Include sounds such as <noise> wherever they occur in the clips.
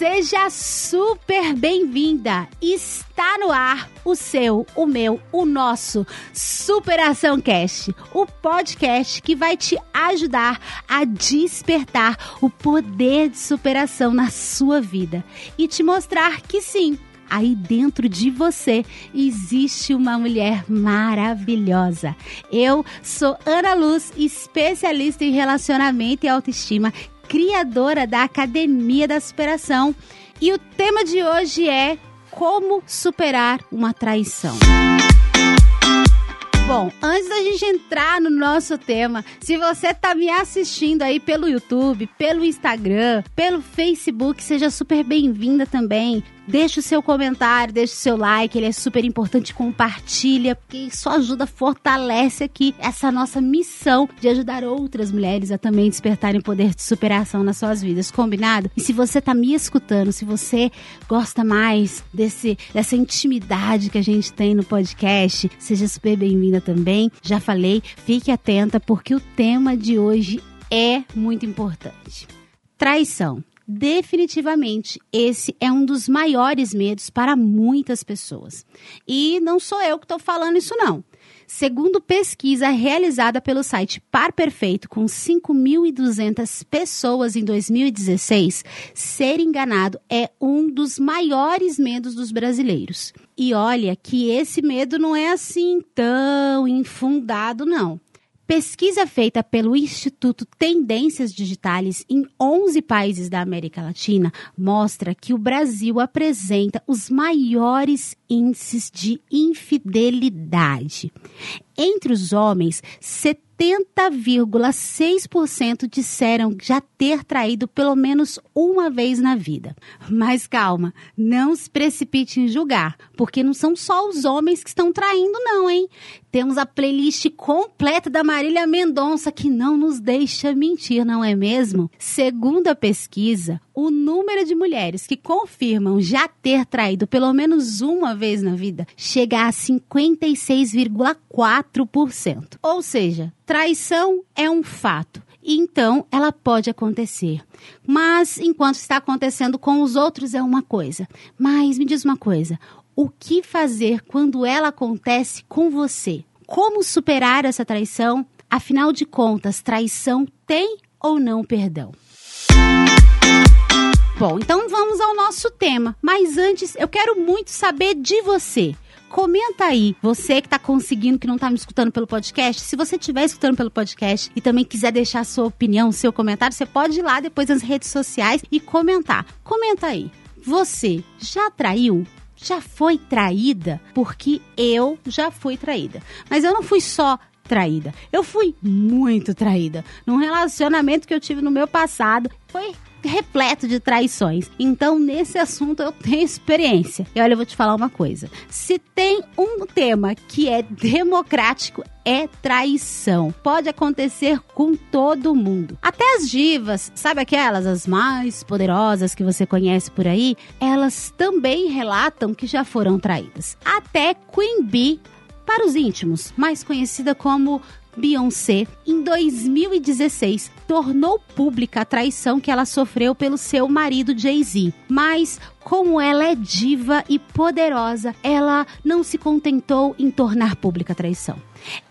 Seja super bem-vinda! Está no ar o seu, o meu, o nosso Superação Cast, o podcast que vai te ajudar a despertar o poder de superação na sua vida e te mostrar que sim, aí dentro de você existe uma mulher maravilhosa. Eu sou Ana Luz, especialista em relacionamento e autoestima criadora da Academia da Superação. E o tema de hoje é como superar uma traição. Bom, antes da gente entrar no nosso tema, se você está me assistindo aí pelo YouTube, pelo Instagram, pelo Facebook, seja super bem-vinda também. Deixe o seu comentário, deixe o seu like, ele é super importante. Compartilha, porque isso ajuda, fortalece aqui essa nossa missão de ajudar outras mulheres a também despertarem poder de superação nas suas vidas. Combinado? E se você tá me escutando, se você gosta mais desse, dessa intimidade que a gente tem no podcast, seja super bem-vinda também. Já falei, fique atenta, porque o tema de hoje é muito importante. Traição definitivamente esse é um dos maiores medos para muitas pessoas. E não sou eu que estou falando isso, não. Segundo pesquisa realizada pelo site Par Perfeito com 5.200 pessoas em 2016, ser enganado é um dos maiores medos dos brasileiros. E olha que esse medo não é assim tão infundado, não. Pesquisa feita pelo Instituto Tendências Digitais em 11 países da América Latina mostra que o Brasil apresenta os maiores índices de infidelidade. Entre os homens, 70,6% disseram já ter traído pelo menos uma vez na vida. Mas calma, não se precipite em julgar, porque não são só os homens que estão traindo, não, hein? Temos a playlist completa da Marília Mendonça que não nos deixa mentir, não é mesmo? Segundo a pesquisa, o número de mulheres que confirmam já ter traído pelo menos uma vez na vida chega a 56,4%. Ou seja, traição é um fato. Então, ela pode acontecer. Mas, enquanto está acontecendo com os outros, é uma coisa. Mas, me diz uma coisa: o que fazer quando ela acontece com você? Como superar essa traição? Afinal de contas, traição tem ou não perdão? Bom, então vamos ao nosso tema. Mas antes, eu quero muito saber de você. Comenta aí, você que está conseguindo, que não está me escutando pelo podcast. Se você estiver escutando pelo podcast e também quiser deixar sua opinião, seu comentário, você pode ir lá depois nas redes sociais e comentar. Comenta aí. Você já traiu? Já foi traída? Porque eu já fui traída. Mas eu não fui só traída. Eu fui muito traída. Num relacionamento que eu tive no meu passado, foi repleto de traições. Então, nesse assunto eu tenho experiência. E olha, eu vou te falar uma coisa. Se tem um tema que é democrático, é traição. Pode acontecer com todo mundo. Até as divas, sabe aquelas, as mais poderosas que você conhece por aí, elas também relatam que já foram traídas. Até Queen Bee para os íntimos, mais conhecida como Beyoncé, em 2016, tornou pública a traição que ela sofreu pelo seu marido Jay-Z. Mas, como ela é diva e poderosa, ela não se contentou em tornar pública a traição.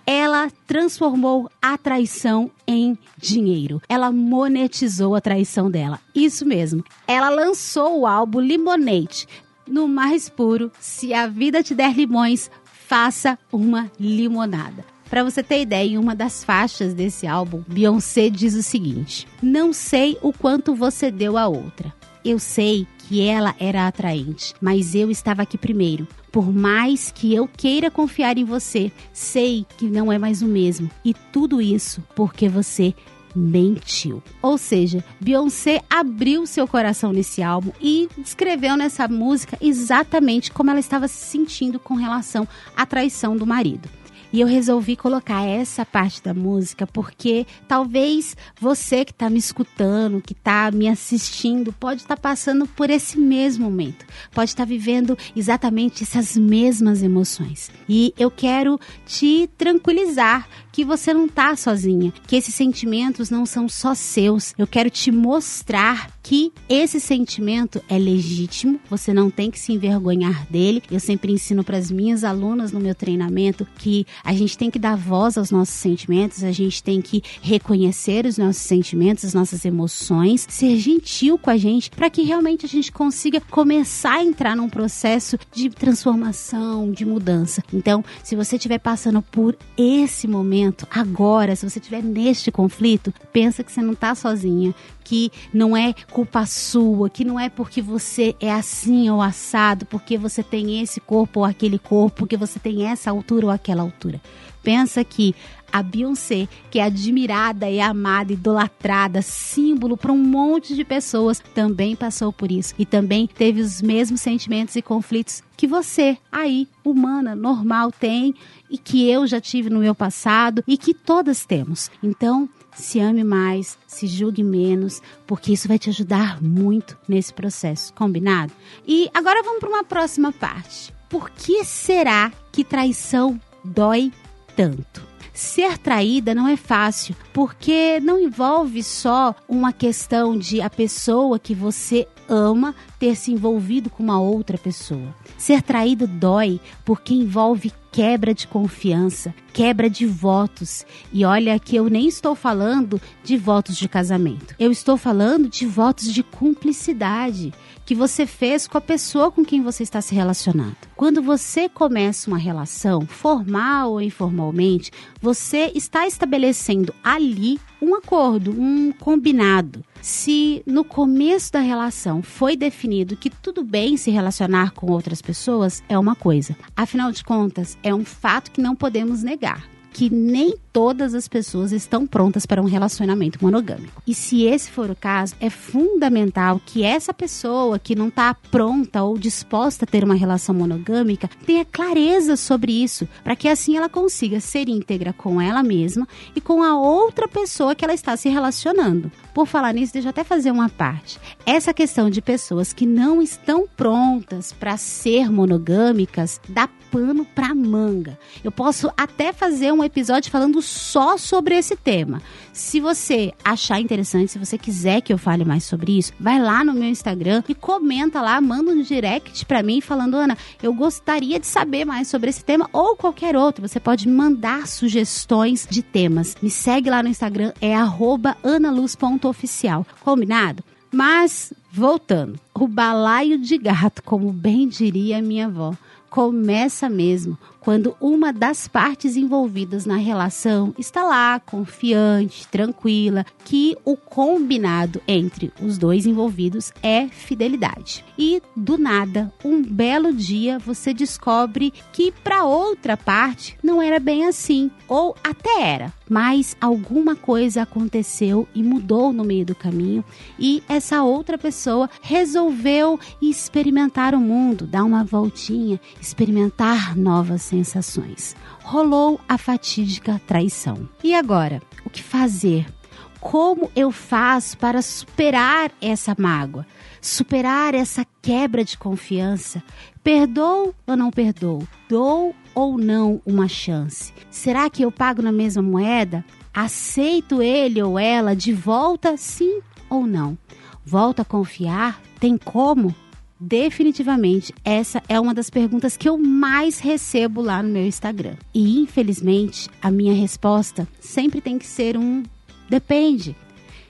Ela transformou a traição em dinheiro. Ela monetizou a traição dela. Isso mesmo. Ela lançou o álbum Lemonade. No mais puro, se a vida te der limões, faça uma limonada. Para você ter ideia, em uma das faixas desse álbum, Beyoncé diz o seguinte: Não sei o quanto você deu a outra. Eu sei que ela era atraente, mas eu estava aqui primeiro. Por mais que eu queira confiar em você, sei que não é mais o mesmo. E tudo isso porque você mentiu. Ou seja, Beyoncé abriu seu coração nesse álbum e descreveu nessa música exatamente como ela estava se sentindo com relação à traição do marido. E eu resolvi colocar essa parte da música porque talvez você que está me escutando, que está me assistindo, pode estar tá passando por esse mesmo momento, pode estar tá vivendo exatamente essas mesmas emoções. E eu quero te tranquilizar que você não está sozinha, que esses sentimentos não são só seus. Eu quero te mostrar que esse sentimento é legítimo, você não tem que se envergonhar dele. Eu sempre ensino para as minhas alunas no meu treinamento que a gente tem que dar voz aos nossos sentimentos, a gente tem que reconhecer os nossos sentimentos, as nossas emoções, ser gentil com a gente para que realmente a gente consiga começar a entrar num processo de transformação, de mudança. Então, se você estiver passando por esse momento agora, se você estiver neste conflito, pensa que você não está sozinha, que não é culpa sua, que não é porque você é assim ou assado, porque você tem esse corpo ou aquele corpo, porque você tem essa altura ou aquela altura. Pensa que a Beyoncé, que é admirada e amada, idolatrada, símbolo para um monte de pessoas, também passou por isso e também teve os mesmos sentimentos e conflitos que você, aí, humana, normal, tem e que eu já tive no meu passado e que todas temos. Então, se ame mais, se julgue menos, porque isso vai te ajudar muito nesse processo, combinado? E agora vamos para uma próxima parte. Por que será que traição dói tanto? Ser traída não é fácil, porque não envolve só uma questão de a pessoa que você ama ter se envolvido com uma outra pessoa. Ser traído dói porque envolve quebra de confiança, quebra de votos. E olha que eu nem estou falando de votos de casamento. Eu estou falando de votos de cumplicidade que você fez com a pessoa com quem você está se relacionando. Quando você começa uma relação, formal ou informalmente, você está estabelecendo ali um acordo, um combinado. Se no começo da relação foi definido que tudo bem se relacionar com outras pessoas, é uma coisa. Afinal de contas, é um fato que não podemos negar que nem todas as pessoas estão prontas para um relacionamento monogâmico. E se esse for o caso, é fundamental que essa pessoa que não está pronta ou disposta a ter uma relação monogâmica tenha clareza sobre isso, para que assim ela consiga ser íntegra com ela mesma e com a outra pessoa que ela está se relacionando. Por falar nisso, deixa eu até fazer uma parte. Essa questão de pessoas que não estão prontas para ser monogâmicas dá pano para manga. Eu posso até fazer um episódio falando só sobre esse tema. Se você achar interessante, se você quiser que eu fale mais sobre isso, vai lá no meu Instagram e comenta lá, manda um direct para mim falando, Ana, eu gostaria de saber mais sobre esse tema ou qualquer outro. Você pode mandar sugestões de temas. Me segue lá no Instagram, é analuz.oficial. Combinado? Mas, voltando, o balaio de gato, como bem diria minha avó, começa mesmo quando uma das partes envolvidas na relação está lá, confiante, tranquila, que o combinado entre os dois envolvidos é fidelidade. E do nada, um belo dia você descobre que para outra parte não era bem assim, ou até era, mas alguma coisa aconteceu e mudou no meio do caminho e essa outra pessoa resolveu experimentar o mundo, dar uma voltinha, experimentar novas sensações. Rolou a fatídica traição. E agora, o que fazer? Como eu faço para superar essa mágoa? Superar essa quebra de confiança? Perdoo ou não perdoo? Dou ou não uma chance? Será que eu pago na mesma moeda? Aceito ele ou ela de volta, sim ou não? Volto a confiar? Tem como? Definitivamente, essa é uma das perguntas que eu mais recebo lá no meu Instagram. E infelizmente, a minha resposta sempre tem que ser um depende.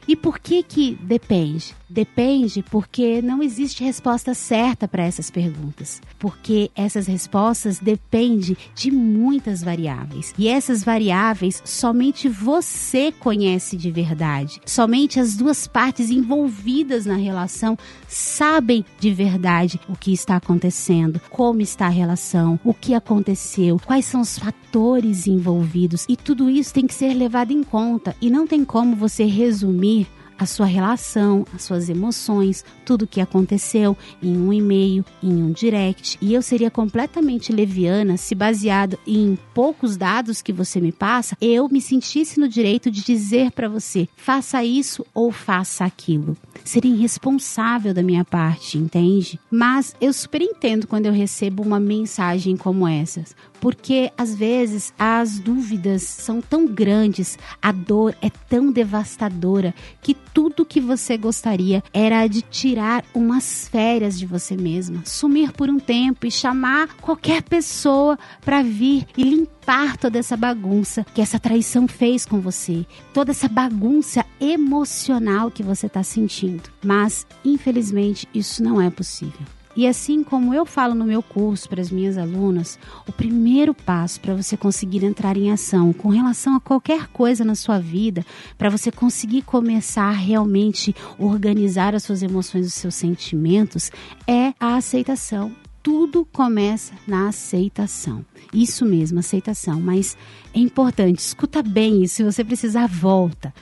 E por que que depende? Depende porque não existe resposta certa para essas perguntas, porque essas respostas dependem de muitas variáveis. E essas variáveis somente você conhece de verdade. Somente as duas partes envolvidas na relação sabem de verdade o que está acontecendo, como está a relação, o que aconteceu, quais são os fatores envolvidos. E tudo isso tem que ser levado em conta e não tem como você resumir a sua relação, as suas emoções, tudo o que aconteceu em um e-mail, em um direct. E eu seria completamente leviana se baseado em poucos dados que você me passa, eu me sentisse no direito de dizer para você: faça isso ou faça aquilo. Seria irresponsável da minha parte, entende? Mas eu super entendo quando eu recebo uma mensagem como essa, porque às vezes as dúvidas são tão grandes, a dor é tão devastadora que tudo que você gostaria era de tirar umas férias de você mesma, sumir por um tempo e chamar qualquer pessoa para vir e limpar toda essa bagunça que essa traição fez com você, toda essa bagunça emocional que você está sentindo. Mas, infelizmente, isso não é possível. E assim como eu falo no meu curso para as minhas alunas, o primeiro passo para você conseguir entrar em ação com relação a qualquer coisa na sua vida, para você conseguir começar a realmente organizar as suas emoções, os seus sentimentos, é a aceitação tudo começa na aceitação. Isso mesmo, aceitação. Mas é importante, escuta bem isso. Se você precisar, volta.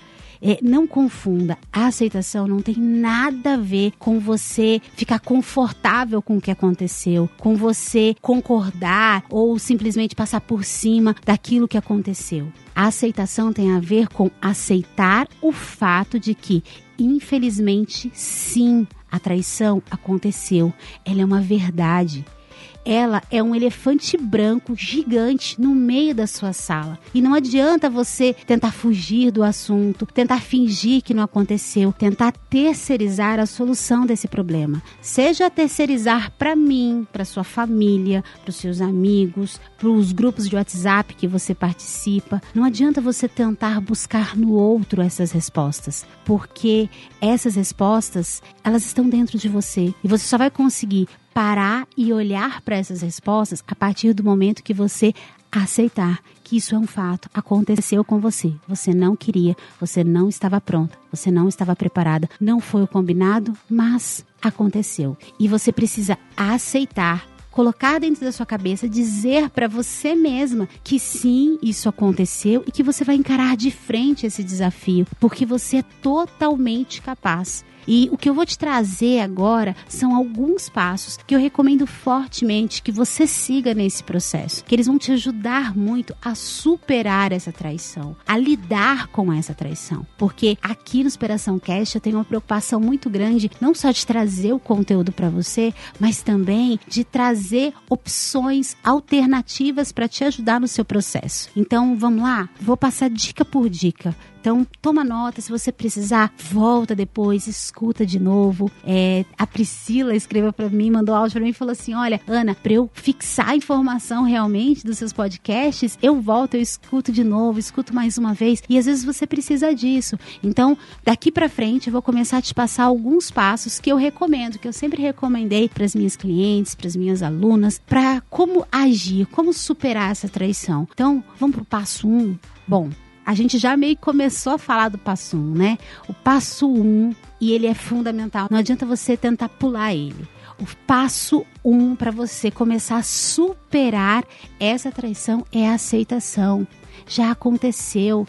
É, não confunda, a aceitação não tem nada a ver com você ficar confortável com o que aconteceu, com você concordar ou simplesmente passar por cima daquilo que aconteceu. A aceitação tem a ver com aceitar o fato de que, infelizmente, sim, a traição aconteceu. Ela é uma verdade ela é um elefante branco gigante no meio da sua sala. E não adianta você tentar fugir do assunto, tentar fingir que não aconteceu, tentar terceirizar a solução desse problema. Seja terceirizar para mim, para sua família, para os seus amigos, para os grupos de WhatsApp que você participa. Não adianta você tentar buscar no outro essas respostas, porque essas respostas, elas estão dentro de você e você só vai conseguir parar e olhar para essas respostas a partir do momento que você aceitar que isso é um fato, aconteceu com você. Você não queria, você não estava pronta, você não estava preparada, não foi o combinado, mas aconteceu. E você precisa aceitar colocar dentro da sua cabeça, dizer para você mesma que sim, isso aconteceu e que você vai encarar de frente esse desafio, porque você é totalmente capaz. E o que eu vou te trazer agora são alguns passos que eu recomendo fortemente que você siga nesse processo, que eles vão te ajudar muito a superar essa traição, a lidar com essa traição. Porque aqui no Inspiração Cast eu tenho uma preocupação muito grande, não só de trazer o conteúdo para você, mas também de trazer opções alternativas para te ajudar no seu processo. Então, vamos lá? Vou passar dica por dica então, toma nota, se você precisar, volta depois, escuta de novo. É, a Priscila escreveu para mim, mandou áudio para mim e falou assim: Olha, Ana, para eu fixar a informação realmente dos seus podcasts, eu volto, eu escuto de novo, escuto mais uma vez. E às vezes você precisa disso. Então, daqui para frente, eu vou começar a te passar alguns passos que eu recomendo, que eu sempre recomendei para as minhas clientes, para as minhas alunas, para como agir, como superar essa traição. Então, vamos pro passo 1. Um. Bom, a gente já meio que começou a falar do passo 1, um, né? O passo 1, um, e ele é fundamental. Não adianta você tentar pular ele. O passo 1 um para você começar a superar essa traição é a aceitação. Já aconteceu.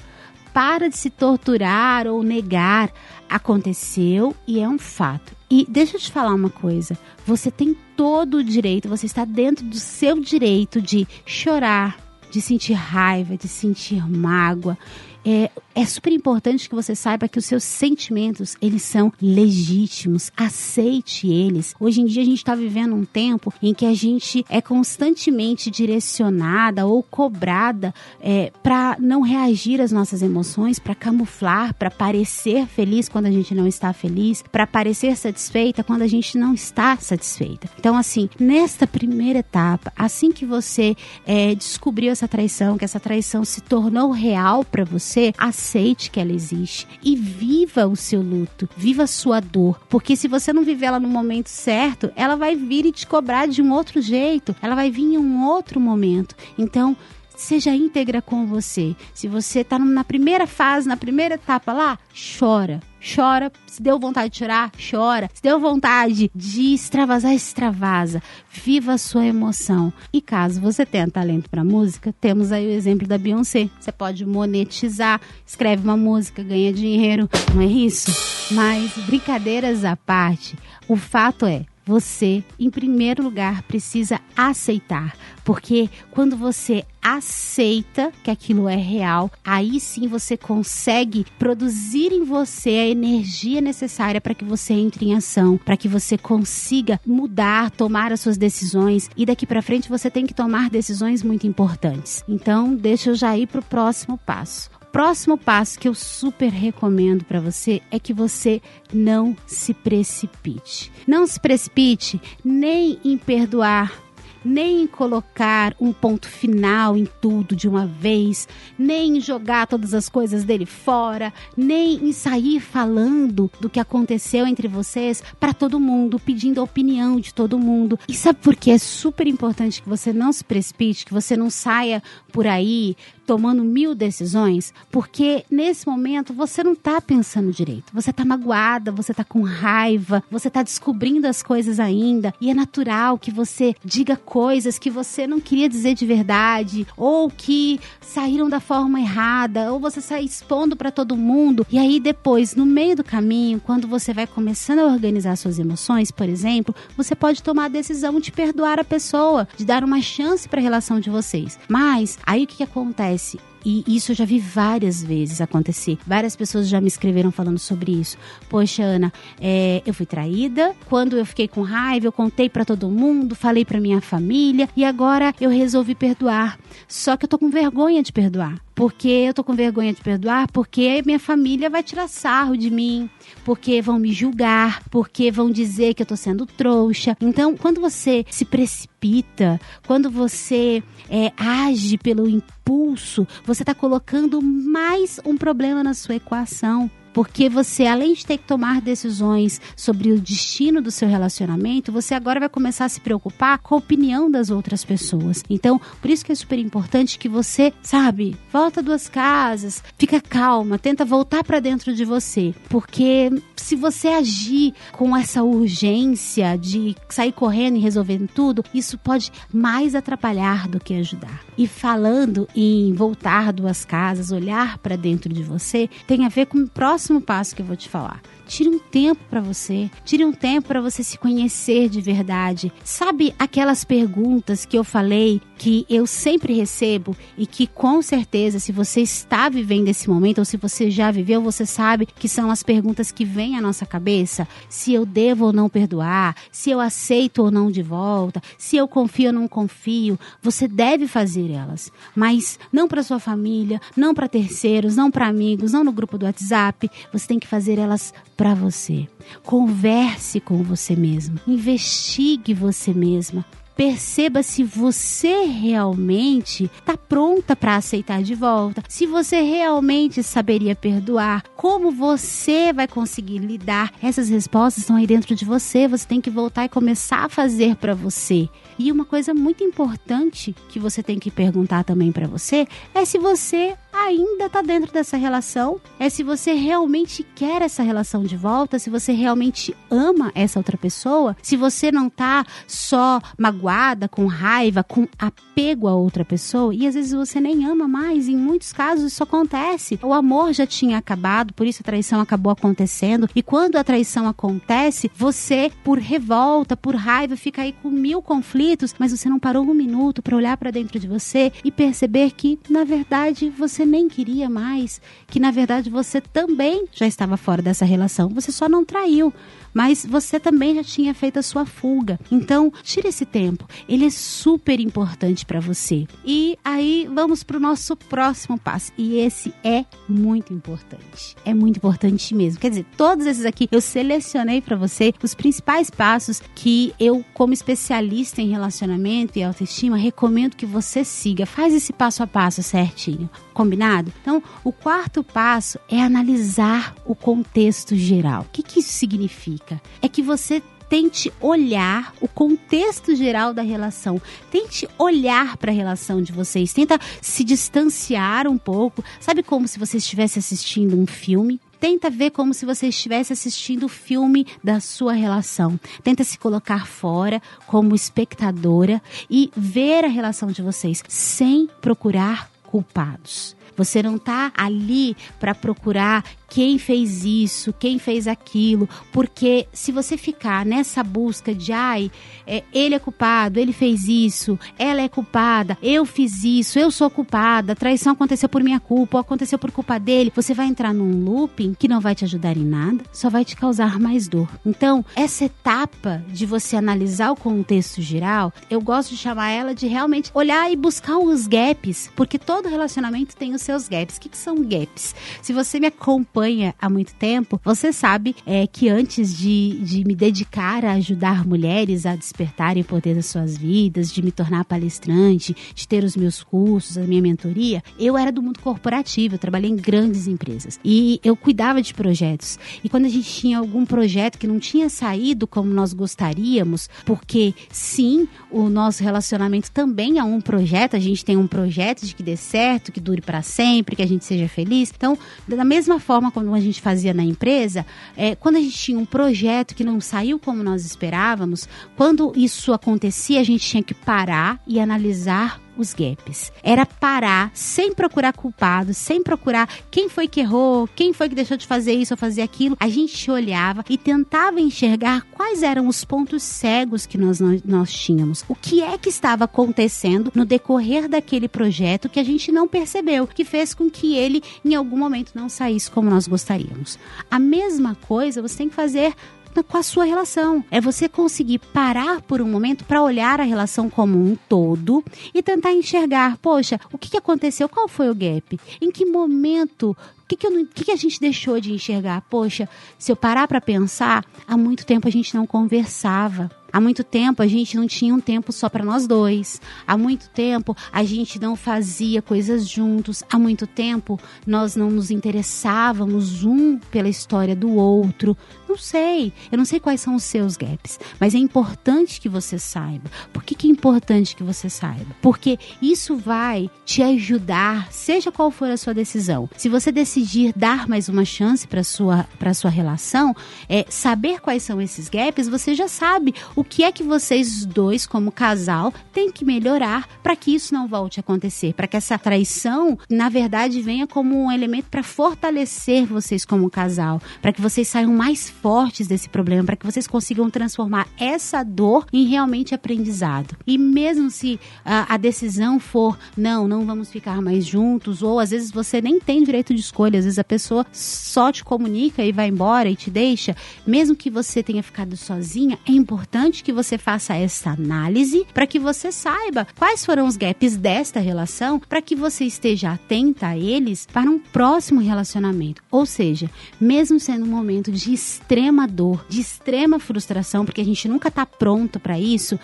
Para de se torturar ou negar. Aconteceu e é um fato. E deixa eu te falar uma coisa: você tem todo o direito, você está dentro do seu direito de chorar, de sentir raiva, de sentir mágoa. É, é super importante que você saiba que os seus sentimentos, eles são legítimos. Aceite eles. Hoje em dia a gente está vivendo um tempo em que a gente é constantemente direcionada ou cobrada é, para não reagir às nossas emoções, para camuflar, para parecer feliz quando a gente não está feliz, para parecer satisfeita quando a gente não está satisfeita. Então, assim, nesta primeira etapa, assim que você é, descobriu essa traição, que essa traição se tornou real para você, aceite aceite que ela existe e viva o seu luto, viva a sua dor, porque se você não viver ela no momento certo, ela vai vir e te cobrar de um outro jeito, ela vai vir em um outro momento. Então, seja íntegra com você. Se você está na primeira fase, na primeira etapa lá, chora chora. Se deu vontade de chorar, chora. Se deu vontade de extravasar, extravasa. Viva a sua emoção. E caso você tenha talento para música, temos aí o exemplo da Beyoncé. Você pode monetizar, escreve uma música, ganha dinheiro, não é isso? Mas brincadeiras à parte, o fato é, você, em primeiro lugar, precisa aceitar. Porque quando você aceita que aquilo é real, aí sim você consegue produzir em você a energia necessária para que você entre em ação, para que você consiga mudar, tomar as suas decisões e daqui para frente você tem que tomar decisões muito importantes. Então, deixa eu já ir para o próximo passo próximo passo que eu super recomendo para você é que você não se precipite. Não se precipite nem em perdoar nem em colocar um ponto final em tudo de uma vez, nem em jogar todas as coisas dele fora, nem em sair falando do que aconteceu entre vocês para todo mundo, pedindo a opinião de todo mundo. E sabe por que é super importante que você não se precipite, que você não saia por aí tomando mil decisões, porque nesse momento você não está pensando direito. Você está magoada, você está com raiva, você está descobrindo as coisas ainda, e é natural que você diga coisas que você não queria dizer de verdade, ou que saíram da forma errada, ou você sai expondo para todo mundo, e aí depois, no meio do caminho, quando você vai começando a organizar suas emoções, por exemplo, você pode tomar a decisão de perdoar a pessoa, de dar uma chance para a relação de vocês. Mas aí o que, que acontece? Acontece e isso eu já vi várias vezes acontecer. Várias pessoas já me escreveram falando sobre isso. Poxa, Ana, é, eu fui traída. Quando eu fiquei com raiva, eu contei para todo mundo, falei para minha família e agora eu resolvi perdoar. Só que eu tô com vergonha de perdoar. Porque eu tô com vergonha de perdoar, porque minha família vai tirar sarro de mim, porque vão me julgar, porque vão dizer que eu tô sendo trouxa. Então, quando você se precipita, quando você é, age pelo impulso, você está colocando mais um problema na sua equação. Porque você, além de ter que tomar decisões sobre o destino do seu relacionamento, você agora vai começar a se preocupar com a opinião das outras pessoas. Então, por isso que é super importante que você, sabe, volta duas casas, fica calma, tenta voltar para dentro de você. Porque se você agir com essa urgência de sair correndo e resolvendo tudo, isso pode mais atrapalhar do que ajudar. E falando em voltar duas casas, olhar para dentro de você, tem a ver com o próximo próximo passo que eu vou te falar. Tire um tempo para você. Tire um tempo para você se conhecer de verdade. Sabe aquelas perguntas que eu falei que eu sempre recebo e que com certeza, se você está vivendo esse momento ou se você já viveu, você sabe que são as perguntas que vêm à nossa cabeça: se eu devo ou não perdoar, se eu aceito ou não de volta, se eu confio ou não confio. Você deve fazer elas, mas não para sua família, não para terceiros, não para amigos, não no grupo do WhatsApp. Você tem que fazer elas para você. Converse com você mesmo, investigue você mesma, perceba se você realmente está pronta para aceitar de volta, se você realmente saberia perdoar, como você vai conseguir lidar. Essas respostas estão aí dentro de você, você tem que voltar e começar a fazer para você. E uma coisa muito importante que você tem que perguntar também para você é se você ainda está dentro dessa relação, é se você realmente quer essa relação de volta, se você realmente ama essa outra pessoa, se você não está só magoada, com raiva, com apego a outra pessoa, e às vezes você nem ama mais, em muitos casos isso acontece. O amor já tinha acabado, por isso a traição acabou acontecendo, e quando a traição acontece, você, por revolta, por raiva, fica aí com mil conflitos, mas você não parou um minuto para olhar para dentro de você e perceber que, na verdade, você nem queria mais, que na verdade você também já estava fora dessa relação, você só não traiu mas você também já tinha feito a sua fuga. Então, tire esse tempo. Ele é super importante para você. E aí vamos para o nosso próximo passo. E esse é muito importante. É muito importante mesmo. Quer dizer, todos esses aqui eu selecionei para você os principais passos que eu, como especialista em relacionamento e autoestima, recomendo que você siga. Faz esse passo a passo certinho. Combinado? Então, o quarto passo é analisar o contexto geral. O que, que isso significa? É que você tente olhar o contexto geral da relação. Tente olhar para a relação de vocês. Tenta se distanciar um pouco. Sabe como se você estivesse assistindo um filme? Tenta ver como se você estivesse assistindo o filme da sua relação. Tenta se colocar fora como espectadora e ver a relação de vocês sem procurar culpados. Você não está ali para procurar quem fez isso, quem fez aquilo, porque se você ficar nessa busca de ai, é, ele é culpado, ele fez isso, ela é culpada, eu fiz isso, eu sou culpada, traição aconteceu por minha culpa, ou aconteceu por culpa dele, você vai entrar num looping que não vai te ajudar em nada, só vai te causar mais dor. Então, essa etapa de você analisar o contexto geral, eu gosto de chamar ela de realmente olhar e buscar os gaps, porque todo relacionamento tem os seus gaps. O que, que são gaps? Se você me acompanha acompanha há muito tempo, você sabe é, que antes de, de me dedicar a ajudar mulheres a despertarem o poder das suas vidas, de me tornar palestrante, de ter os meus cursos, a minha mentoria, eu era do mundo corporativo, eu trabalhei em grandes empresas e eu cuidava de projetos. E quando a gente tinha algum projeto que não tinha saído como nós gostaríamos, porque sim, o nosso relacionamento também é um projeto, a gente tem um projeto de que dê certo, que dure para sempre, que a gente seja feliz. Então, da mesma forma forma como a gente fazia na empresa, é, quando a gente tinha um projeto que não saiu como nós esperávamos, quando isso acontecia, a gente tinha que parar e analisar os gaps. Era parar sem procurar culpados, sem procurar quem foi que errou, quem foi que deixou de fazer isso ou fazer aquilo. A gente olhava e tentava enxergar quais eram os pontos cegos que nós, nós, nós tínhamos. O que é que estava acontecendo no decorrer daquele projeto que a gente não percebeu, que fez com que ele em algum momento não saísse como nós gostaríamos. A mesma coisa você tem que fazer com a sua relação. É você conseguir parar por um momento para olhar a relação como um todo e tentar enxergar, poxa, o que, aconteceu? Qual foi o gap? Em que momento o que, que, que, que a gente deixou de enxergar? Poxa, se eu parar para pensar, há muito tempo a gente não conversava. Há muito tempo a gente não tinha um tempo só para nós dois. Há muito tempo a gente não fazia coisas juntos. Há muito tempo nós não nos interessávamos um pela história do outro. Não sei. Eu não sei quais são os seus gaps, mas é importante que você saiba. Por que, que é importante que você saiba? Porque isso vai te ajudar, seja qual for a sua decisão. Se você decidir dar mais uma chance para sua para sua relação, é saber quais são esses gaps, você já sabe o que é que vocês dois, como casal, têm que melhorar para que isso não volte a acontecer, para que essa traição, na verdade, venha como um elemento para fortalecer vocês como casal, para que vocês saiam mais fortes desse problema, para que vocês consigam transformar essa dor em realmente aprendizado. E mesmo se a, a decisão for não, não vamos ficar mais juntos, ou às vezes você nem tem direito de escolha, às vezes a pessoa só te comunica e vai embora e te deixa, mesmo que você tenha ficado sozinha, é importante importante que você faça essa análise para que você saiba quais foram os gaps desta relação, para que você esteja atenta a eles para um próximo relacionamento. Ou seja, mesmo sendo um momento de extrema dor, de extrema frustração, porque a gente nunca está pronto para isso,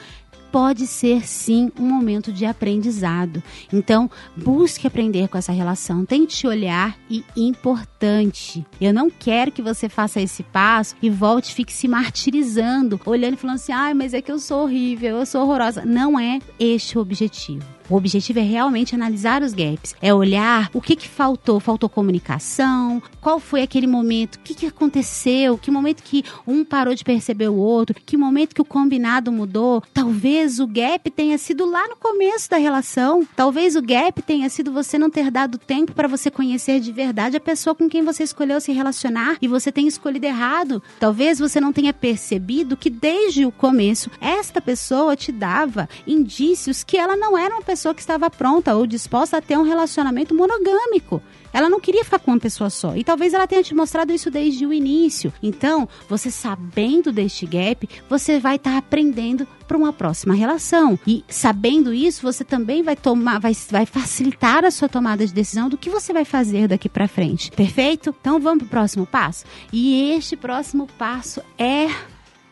pode ser sim um momento de aprendizado. Então, busque aprender com essa relação, tente olhar e importante. Eu não quero que você faça esse passo e volte fique se martirizando, olhando e falando assim: "Ai, mas é que eu sou horrível, eu sou horrorosa". Não é este o objetivo. O objetivo é realmente analisar os gaps, é olhar o que, que faltou. Faltou comunicação? Qual foi aquele momento? O que, que aconteceu? Que momento que um parou de perceber o outro? Que momento que o combinado mudou? Talvez o gap tenha sido lá no começo da relação. Talvez o gap tenha sido você não ter dado tempo para você conhecer de verdade a pessoa com quem você escolheu se relacionar e você tenha escolhido errado. Talvez você não tenha percebido que desde o começo esta pessoa te dava indícios que ela não era uma pessoa pessoa que estava pronta ou disposta a ter um relacionamento monogâmico. Ela não queria ficar com uma pessoa só. E talvez ela tenha te mostrado isso desde o início. Então, você sabendo deste gap, você vai estar tá aprendendo para uma próxima relação. E sabendo isso, você também vai tomar, vai, vai facilitar a sua tomada de decisão do que você vai fazer daqui para frente. Perfeito? Então vamos para o próximo passo. E este próximo passo é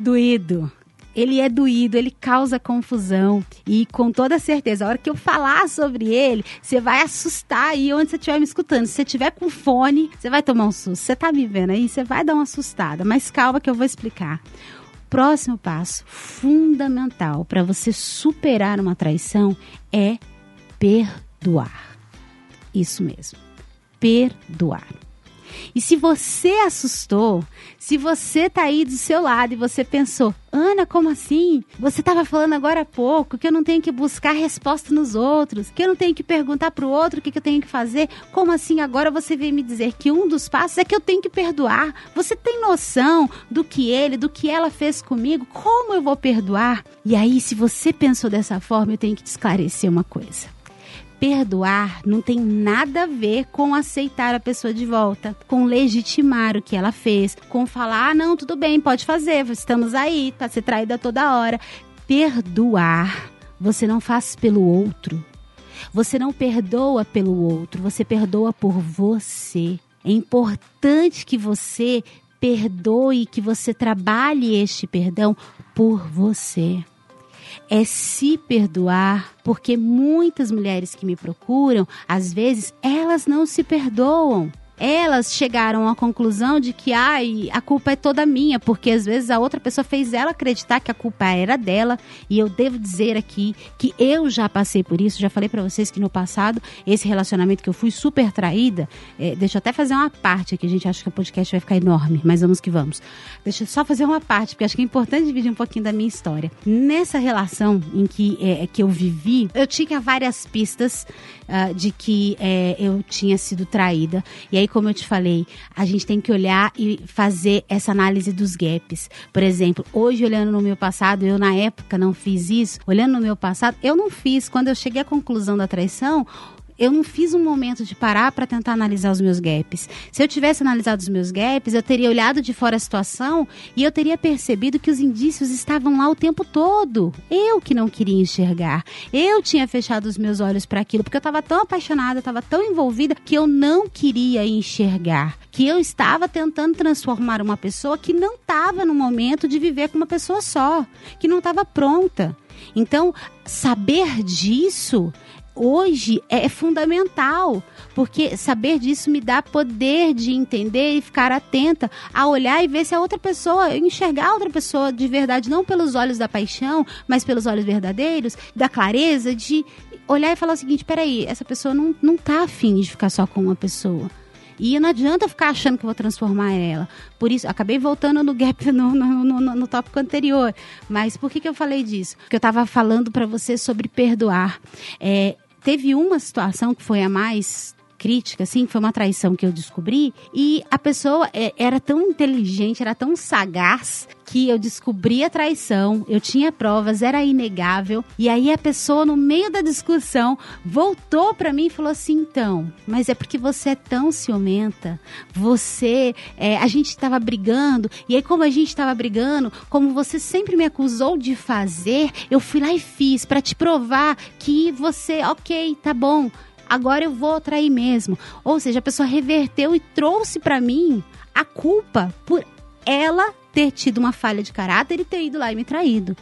doído ele é doído, ele causa confusão. E com toda certeza, a hora que eu falar sobre ele, você vai assustar aí onde você estiver me escutando. Se você tiver com fone, você vai tomar um susto. Você tá me vendo aí, você vai dar uma assustada. Mas calma que eu vou explicar. próximo passo fundamental para você superar uma traição é perdoar. Isso mesmo. Perdoar. E se você assustou, se você tá aí do seu lado e você pensou, Ana, como assim? Você estava falando agora há pouco que eu não tenho que buscar resposta nos outros, que eu não tenho que perguntar para o outro o que, que eu tenho que fazer. Como assim agora você vem me dizer que um dos passos é que eu tenho que perdoar? Você tem noção do que ele, do que ela fez comigo? Como eu vou perdoar? E aí, se você pensou dessa forma, eu tenho que te esclarecer uma coisa perdoar não tem nada a ver com aceitar a pessoa de volta, com legitimar o que ela fez, com falar, ah, não, tudo bem, pode fazer, estamos aí, tá ser traída toda hora. Perdoar, você não faz pelo outro. Você não perdoa pelo outro, você perdoa por você. É importante que você perdoe, que você trabalhe este perdão por você é se perdoar, porque muitas mulheres que me procuram, às vezes, elas não se perdoam elas chegaram à conclusão de que ai, a culpa é toda minha, porque às vezes a outra pessoa fez ela acreditar que a culpa era dela, e eu devo dizer aqui que eu já passei por isso, já falei para vocês que no passado, esse relacionamento que eu fui super traída, é, deixa eu até fazer uma parte aqui, gente, acho que o podcast vai ficar enorme, mas vamos que vamos. Deixa eu só fazer uma parte, porque acho que é importante dividir um pouquinho da minha história. Nessa relação em que, é, que eu vivi, eu tinha várias pistas uh, de que é, eu tinha sido traída, e aí como eu te falei, a gente tem que olhar e fazer essa análise dos gaps. Por exemplo, hoje olhando no meu passado, eu na época não fiz isso. Olhando no meu passado, eu não fiz. Quando eu cheguei à conclusão da traição, eu não fiz um momento de parar para tentar analisar os meus gaps. Se eu tivesse analisado os meus gaps, eu teria olhado de fora a situação e eu teria percebido que os indícios estavam lá o tempo todo. Eu que não queria enxergar. Eu tinha fechado os meus olhos para aquilo porque eu estava tão apaixonada, estava tão envolvida que eu não queria enxergar. Que eu estava tentando transformar uma pessoa que não estava no momento de viver com uma pessoa só, que não estava pronta. Então, saber disso hoje é fundamental, porque saber disso me dá poder de entender e ficar atenta a olhar e ver se a outra pessoa, enxergar a outra pessoa de verdade, não pelos olhos da paixão, mas pelos olhos verdadeiros, da clareza, de olhar e falar o seguinte: peraí, essa pessoa não, não tá afim de ficar só com uma pessoa. E não adianta ficar achando que vou transformar ela. Por isso, acabei voltando no gap <laughs> no, no, no, no tópico anterior. Mas por que, que eu falei disso? Porque eu estava falando para você sobre perdoar. É, teve uma situação que foi a mais crítica, assim, foi uma traição que eu descobri. E a pessoa é, era tão inteligente, era tão sagaz que eu descobri a traição, eu tinha provas, era inegável. E aí a pessoa, no meio da discussão, voltou para mim e falou assim: então, mas é porque você é tão ciumenta, você. É, a gente estava brigando, e aí, como a gente estava brigando, como você sempre me acusou de fazer, eu fui lá e fiz para te provar que você, ok, tá bom agora eu vou trair mesmo. Ou seja, a pessoa reverteu e trouxe para mim a culpa por ela ter tido uma falha de caráter e ter ido lá e me traído.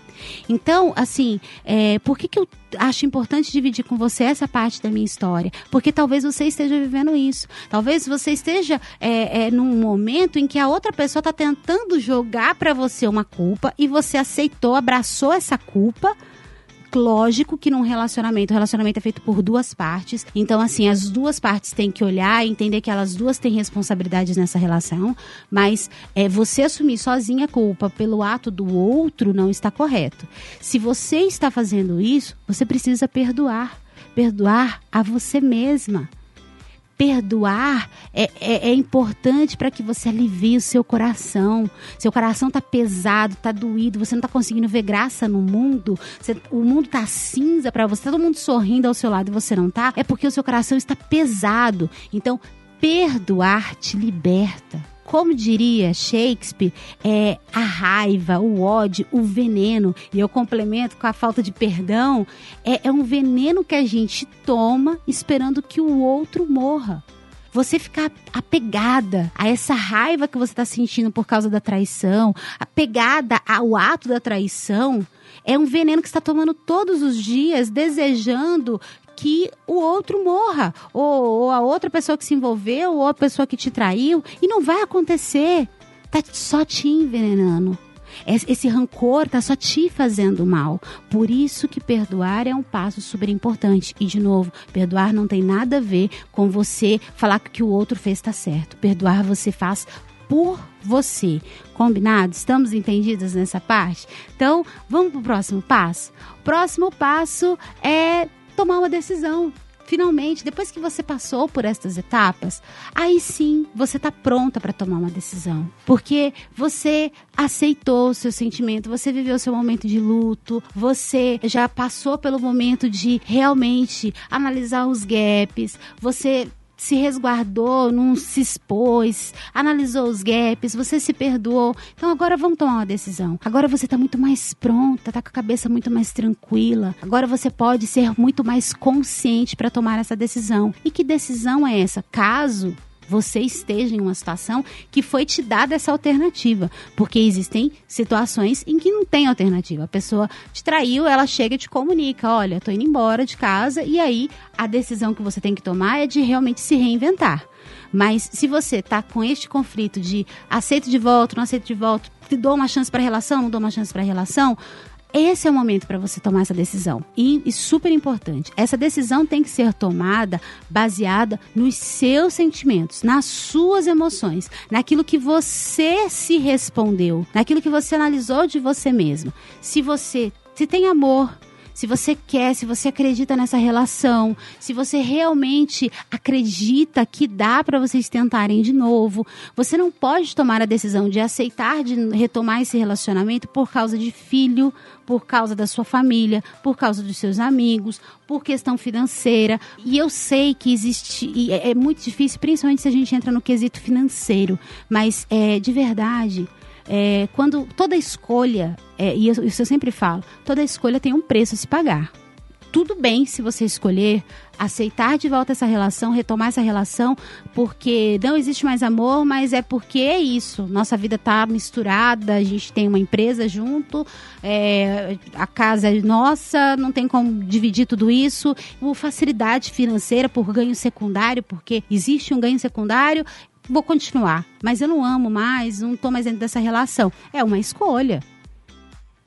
Então, assim, é, por que, que eu acho importante dividir com você essa parte da minha história? Porque talvez você esteja vivendo isso. Talvez você esteja é, é, num momento em que a outra pessoa está tentando jogar para você uma culpa e você aceitou, abraçou essa culpa lógico que num relacionamento, o relacionamento é feito por duas partes. Então, assim, as duas partes têm que olhar entender que elas duas têm responsabilidades nessa relação. Mas é, você assumir sozinha a culpa pelo ato do outro não está correto. Se você está fazendo isso, você precisa perdoar. Perdoar a você mesma perdoar é, é, é importante para que você alivie o seu coração. Seu coração tá pesado, tá doído, você não tá conseguindo ver graça no mundo, você, o mundo tá cinza para você, todo mundo sorrindo ao seu lado e você não tá, é porque o seu coração está pesado. Então, perdoar te liberta como diria Shakespeare, é a raiva, o ódio, o veneno, e eu complemento com a falta de perdão, é, é um veneno que a gente toma esperando que o outro morra. Você ficar apegada a essa raiva que você está sentindo por causa da traição, apegada ao ato da traição, é um veneno que está tomando todos os dias, desejando que o outro morra, ou, ou, a outra pessoa que se envolveu, ou a pessoa que te traiu, e não vai acontecer. Tá só te envenenando. Esse rancor tá só te fazendo mal. Por isso que perdoar é um passo super importante. E de novo, perdoar não tem nada a ver com você falar que o outro fez tá certo. Perdoar você faz por você. Combinado? Estamos entendidas nessa parte? Então, vamos para o próximo passo? O próximo passo é tomar uma decisão finalmente, depois que você passou por estas etapas, aí sim você está pronta para tomar uma decisão. Porque você aceitou o seu sentimento, você viveu o seu momento de luto, você já passou pelo momento de realmente analisar os gaps, você se resguardou, não se expôs, analisou os gaps, você se perdoou. Então agora vamos tomar uma decisão. Agora você está muito mais pronta, está com a cabeça muito mais tranquila. Agora você pode ser muito mais consciente para tomar essa decisão. E que decisão é essa? Caso você esteja em uma situação que foi te dada essa alternativa. Porque existem situações em que não tem alternativa. A pessoa te traiu, ela chega e te comunica: olha, tô indo embora de casa, e aí a decisão que você tem que tomar é de realmente se reinventar. Mas se você está com este conflito de aceito de volta, não aceito de volta, dou uma chance para a relação, não dou uma chance para a relação, esse é o momento para você tomar essa decisão. E, e, super importante, essa decisão tem que ser tomada baseada nos seus sentimentos, nas suas emoções, naquilo que você se respondeu, naquilo que você analisou de você mesmo. Se você se tem amor, se você quer, se você acredita nessa relação, se você realmente acredita que dá para vocês tentarem de novo, você não pode tomar a decisão de aceitar de retomar esse relacionamento por causa de filho, por causa da sua família, por causa dos seus amigos, por questão financeira. E eu sei que existe, e é, é muito difícil, principalmente se a gente entra no quesito financeiro, mas é de verdade é, quando toda escolha, é, e isso eu sempre falo, toda escolha tem um preço a se pagar. Tudo bem se você escolher aceitar de volta essa relação, retomar essa relação, porque não existe mais amor, mas é porque é isso. Nossa vida tá misturada, a gente tem uma empresa junto, é, a casa é nossa, não tem como dividir tudo isso. O facilidade financeira por ganho secundário, porque existe um ganho secundário vou continuar, mas eu não amo mais, não tô mais dentro dessa relação. É uma escolha.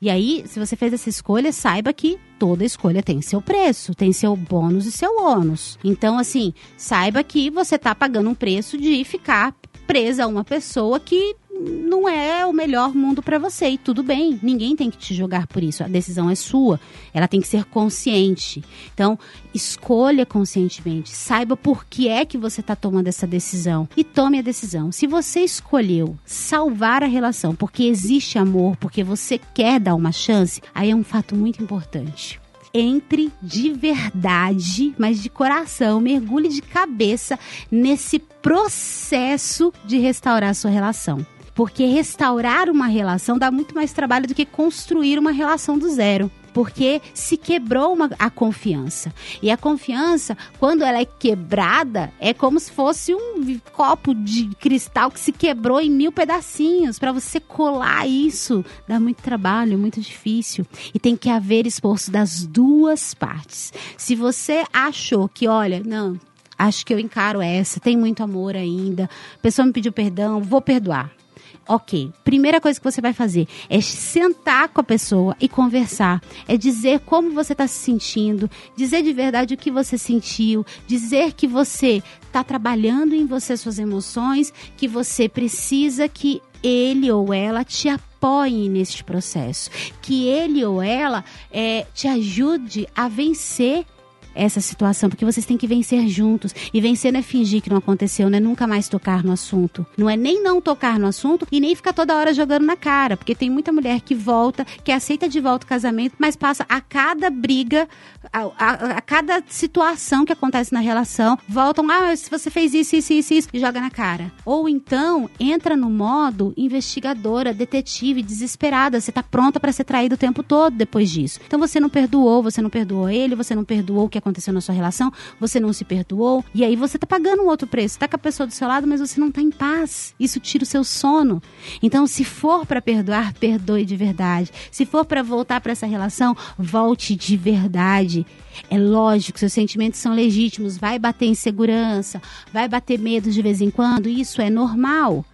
E aí, se você fez essa escolha, saiba que toda escolha tem seu preço, tem seu bônus e seu ônus. Então, assim, saiba que você tá pagando um preço de ficar presa a uma pessoa que não é o melhor mundo para você e tudo bem, ninguém tem que te julgar por isso. A decisão é sua, ela tem que ser consciente. Então, escolha conscientemente, saiba por que é que você está tomando essa decisão e tome a decisão. Se você escolheu salvar a relação porque existe amor, porque você quer dar uma chance, aí é um fato muito importante entre de verdade, mas de coração, mergulhe de cabeça nesse processo de restaurar a sua relação. Porque restaurar uma relação dá muito mais trabalho do que construir uma relação do zero porque se quebrou uma, a confiança. E a confiança, quando ela é quebrada, é como se fosse um copo de cristal que se quebrou em mil pedacinhos. Para você colar isso, dá muito trabalho, muito difícil. E tem que haver esforço das duas partes. Se você achou que, olha, não, acho que eu encaro essa, tem muito amor ainda, a pessoa me pediu perdão, vou perdoar. Ok, primeira coisa que você vai fazer é sentar com a pessoa e conversar. É dizer como você está se sentindo, dizer de verdade o que você sentiu, dizer que você está trabalhando em você suas emoções, que você precisa que ele ou ela te apoie neste processo, que ele ou ela é, te ajude a vencer essa situação, porque vocês têm que vencer juntos. E vencer não é fingir que não aconteceu, não é nunca mais tocar no assunto. Não é nem não tocar no assunto e nem ficar toda hora jogando na cara, porque tem muita mulher que volta, que aceita de volta o casamento, mas passa a cada briga, a, a, a cada situação que acontece na relação, voltam, ah, se você fez isso, isso, isso, isso, e joga na cara. Ou então entra no modo investigadora, detetive, desesperada. Você tá pronta para ser traída o tempo todo depois disso. Então você não perdoou, você não perdoou ele, você não perdoou o que aconteceu na sua relação, você não se perdoou, e aí você tá pagando um outro preço. Tá com a pessoa do seu lado, mas você não tá em paz. Isso tira o seu sono. Então, se for para perdoar, perdoe de verdade. Se for para voltar para essa relação, volte de verdade. É lógico, seus sentimentos são legítimos, vai bater insegurança, vai bater medo de vez em quando, isso é normal.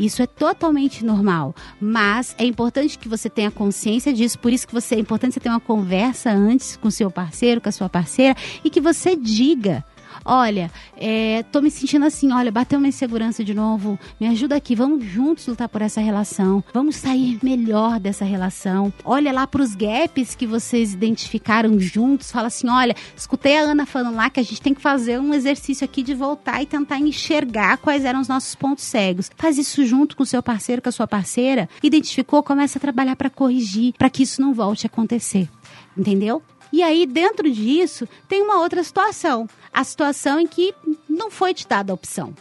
Isso é totalmente normal, mas é importante que você tenha consciência disso, por isso que você é importante você ter uma conversa antes com seu parceiro, com a sua parceira e que você diga olha, é, tô me sentindo assim, olha, bateu uma insegurança de novo, me ajuda aqui, vamos juntos lutar por essa relação, vamos sair melhor dessa relação. Olha lá para os gaps que vocês identificaram juntos, fala assim, olha, escutei a Ana falando lá que a gente tem que fazer um exercício aqui de voltar e tentar enxergar quais eram os nossos pontos cegos. Faz isso junto com o seu parceiro, com a sua parceira, identificou, começa a trabalhar para corrigir, para que isso não volte a acontecer. Entendeu? E aí, dentro disso, tem uma outra situação. A situação em que não foi te dada a opção.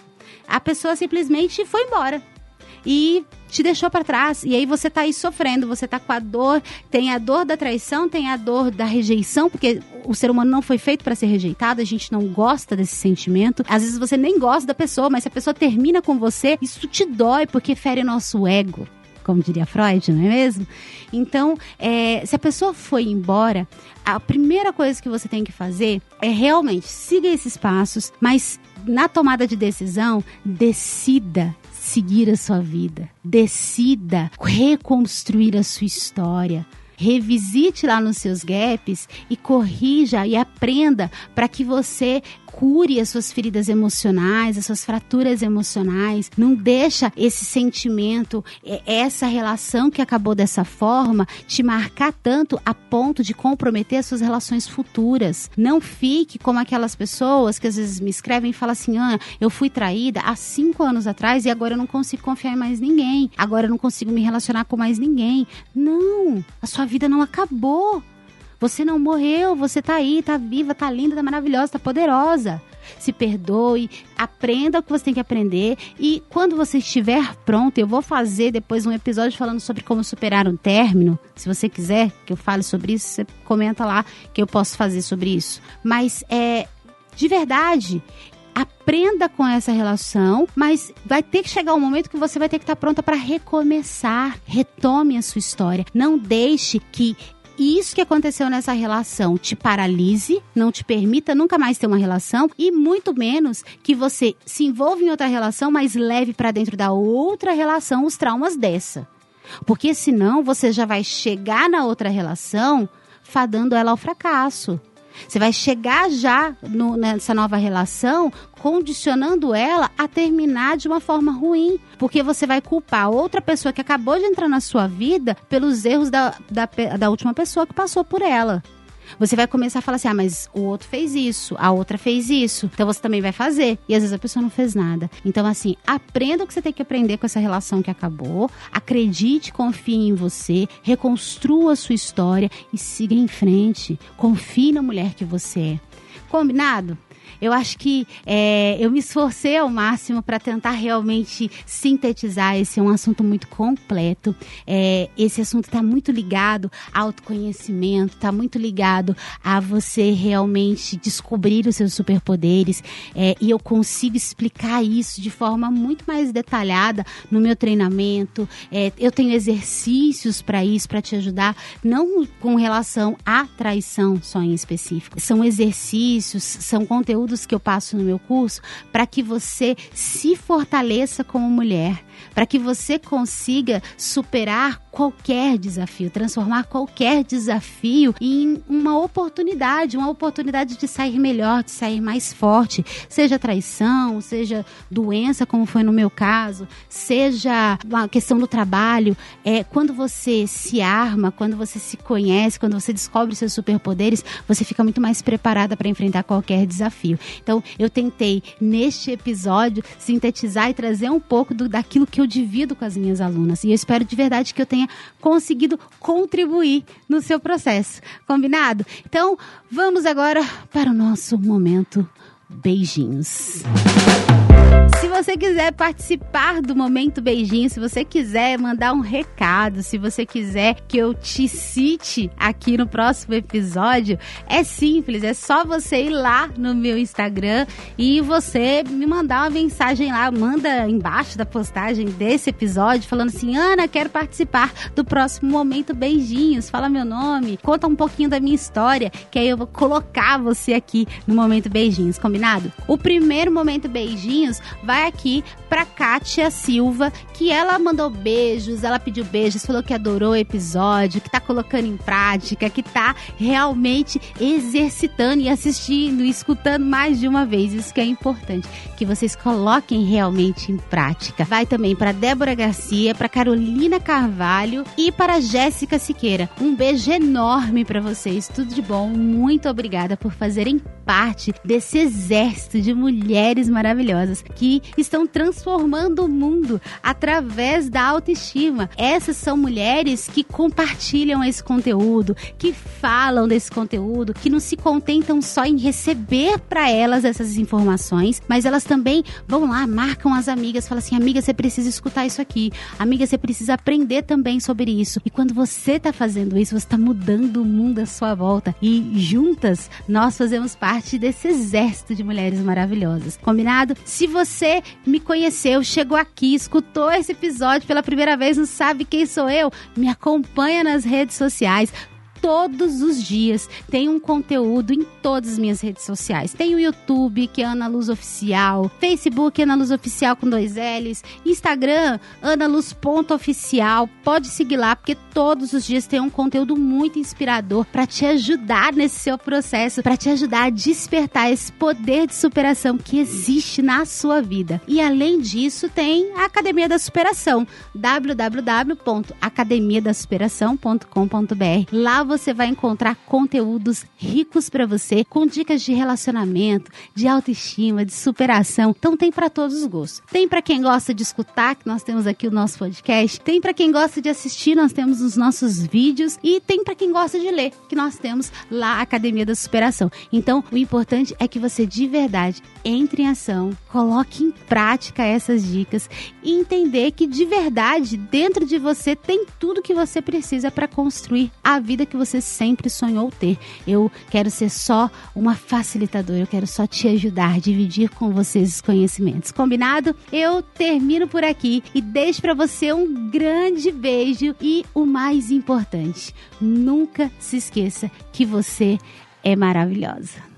A pessoa simplesmente foi embora. E te deixou para trás. E aí você tá aí sofrendo, você tá com a dor, tem a dor da traição, tem a dor da rejeição, porque o ser humano não foi feito para ser rejeitado, a gente não gosta desse sentimento. Às vezes você nem gosta da pessoa, mas se a pessoa termina com você, isso te dói porque fere nosso ego como diria Freud, não é mesmo? Então, é, se a pessoa foi embora, a primeira coisa que você tem que fazer é realmente siga esses passos, mas na tomada de decisão, decida seguir a sua vida, decida reconstruir a sua história revisite lá nos seus gaps e corrija e aprenda para que você cure as suas feridas emocionais, as suas fraturas emocionais. Não deixa esse sentimento, essa relação que acabou dessa forma, te marcar tanto a ponto de comprometer as suas relações futuras. Não fique como aquelas pessoas que às vezes me escrevem e falam assim: Ana, eu fui traída há cinco anos atrás e agora eu não consigo confiar em mais ninguém. Agora eu não consigo me relacionar com mais ninguém. Não, a sua vida não acabou. Você não morreu, você tá aí, tá viva, tá linda, tá maravilhosa, tá poderosa. Se perdoe, aprenda o que você tem que aprender e quando você estiver pronto, eu vou fazer depois um episódio falando sobre como superar um término. Se você quiser que eu fale sobre isso, você comenta lá que eu posso fazer sobre isso. Mas é de verdade, aprenda com essa relação, mas vai ter que chegar um momento que você vai ter que estar pronta para recomeçar. Retome a sua história. Não deixe que isso que aconteceu nessa relação te paralise, não te permita nunca mais ter uma relação e muito menos que você se envolva em outra relação, mas leve para dentro da outra relação os traumas dessa. Porque senão você já vai chegar na outra relação fadando ela ao fracasso. Você vai chegar já no, nessa nova relação condicionando ela a terminar de uma forma ruim. Porque você vai culpar outra pessoa que acabou de entrar na sua vida pelos erros da, da, da última pessoa que passou por ela você vai começar a falar assim: ah, mas o outro fez isso, a outra fez isso, então você também vai fazer. E às vezes a pessoa não fez nada. Então, assim, aprenda o que você tem que aprender com essa relação que acabou, acredite, confie em você, reconstrua a sua história e siga em frente. Confie na mulher que você é. Combinado? Eu acho que é, eu me esforcei ao máximo para tentar realmente sintetizar. Esse é um assunto muito completo. É, esse assunto está muito ligado ao autoconhecimento, está muito ligado a você realmente descobrir os seus superpoderes. É, e eu consigo explicar isso de forma muito mais detalhada no meu treinamento. Eu tenho exercícios para isso, para te ajudar, não com relação à traição só em específico. São exercícios, são conteúdos conteúdos que eu passo no meu curso para que você se fortaleça como mulher, para que você consiga superar qualquer desafio, transformar qualquer desafio em uma oportunidade, uma oportunidade de sair melhor, de sair mais forte, seja traição, seja doença, como foi no meu caso, seja uma questão do trabalho, é quando você se arma, quando você se conhece, quando você descobre seus superpoderes, você fica muito mais preparada para enfrentar qualquer desafio. Então, eu tentei neste episódio sintetizar e trazer um pouco do, daquilo que eu divido com as minhas alunas. E eu espero de verdade que eu tenha conseguido contribuir no seu processo. Combinado? Então, vamos agora para o nosso momento beijinhos. Se você quiser participar do Momento Beijinho, se você quiser mandar um recado, se você quiser que eu te cite aqui no próximo episódio, é simples, é só você ir lá no meu Instagram e você me mandar uma mensagem lá, manda embaixo da postagem desse episódio falando assim: "Ana, quero participar do próximo Momento Beijinhos". Fala meu nome, conta um pouquinho da minha história, que aí eu vou colocar você aqui no Momento Beijinhos, combinado? O primeiro Momento Beijinhos vai aqui pra Kátia Silva, que ela mandou beijos, ela pediu beijos, falou que adorou o episódio, que tá colocando em prática, que tá realmente exercitando e assistindo e escutando mais de uma vez. Isso que é importante, que vocês coloquem realmente em prática. Vai também para Débora Garcia, para Carolina Carvalho e para Jéssica Siqueira. Um beijo enorme para vocês. Tudo de bom. Muito obrigada por fazerem parte desse exército de mulheres maravilhosas que estão transformando o mundo através da autoestima. Essas são mulheres que compartilham esse conteúdo, que falam desse conteúdo, que não se contentam só em receber para elas essas informações, mas elas também vão lá, marcam as amigas, falam assim: amiga, você precisa escutar isso aqui, amiga, você precisa aprender também sobre isso. E quando você está fazendo isso, você está mudando o mundo à sua volta. E juntas nós fazemos parte desse exército de mulheres maravilhosas. Combinado? Se você me conheceu, chegou aqui, escutou esse episódio pela primeira vez, não sabe quem sou eu, me acompanha nas redes sociais todos os dias. Tem um conteúdo em todas as minhas redes sociais. Tem o YouTube, que é Ana Luz Oficial, Facebook Ana Luz Oficial com dois L's, Instagram Ana Luz.oficial. Pode seguir lá, porque todos os dias tem um conteúdo muito inspirador para te ajudar nesse seu processo, para te ajudar a despertar esse poder de superação que existe na sua vida. E além disso, tem a Academia da Superação, www.academiadasuperação.com.br. Lá você vai encontrar conteúdos ricos para você, com dicas de relacionamento, de autoestima, de superação. Então tem para todos os gostos. Tem para quem gosta de escutar, que nós temos aqui o nosso podcast. Tem para quem gosta de assistir, nós temos os nossos vídeos e tem para quem gosta de ler, que nós temos lá a Academia da Superação. Então, o importante é que você de verdade entre em ação, coloque em prática essas dicas e entender que de verdade dentro de você tem tudo que você precisa para construir a vida que você sempre sonhou ter. Eu quero ser só uma facilitadora, eu quero só te ajudar, dividir com vocês os conhecimentos. Combinado? Eu termino por aqui e deixo para você um grande beijo e o mais importante, nunca se esqueça que você é maravilhosa.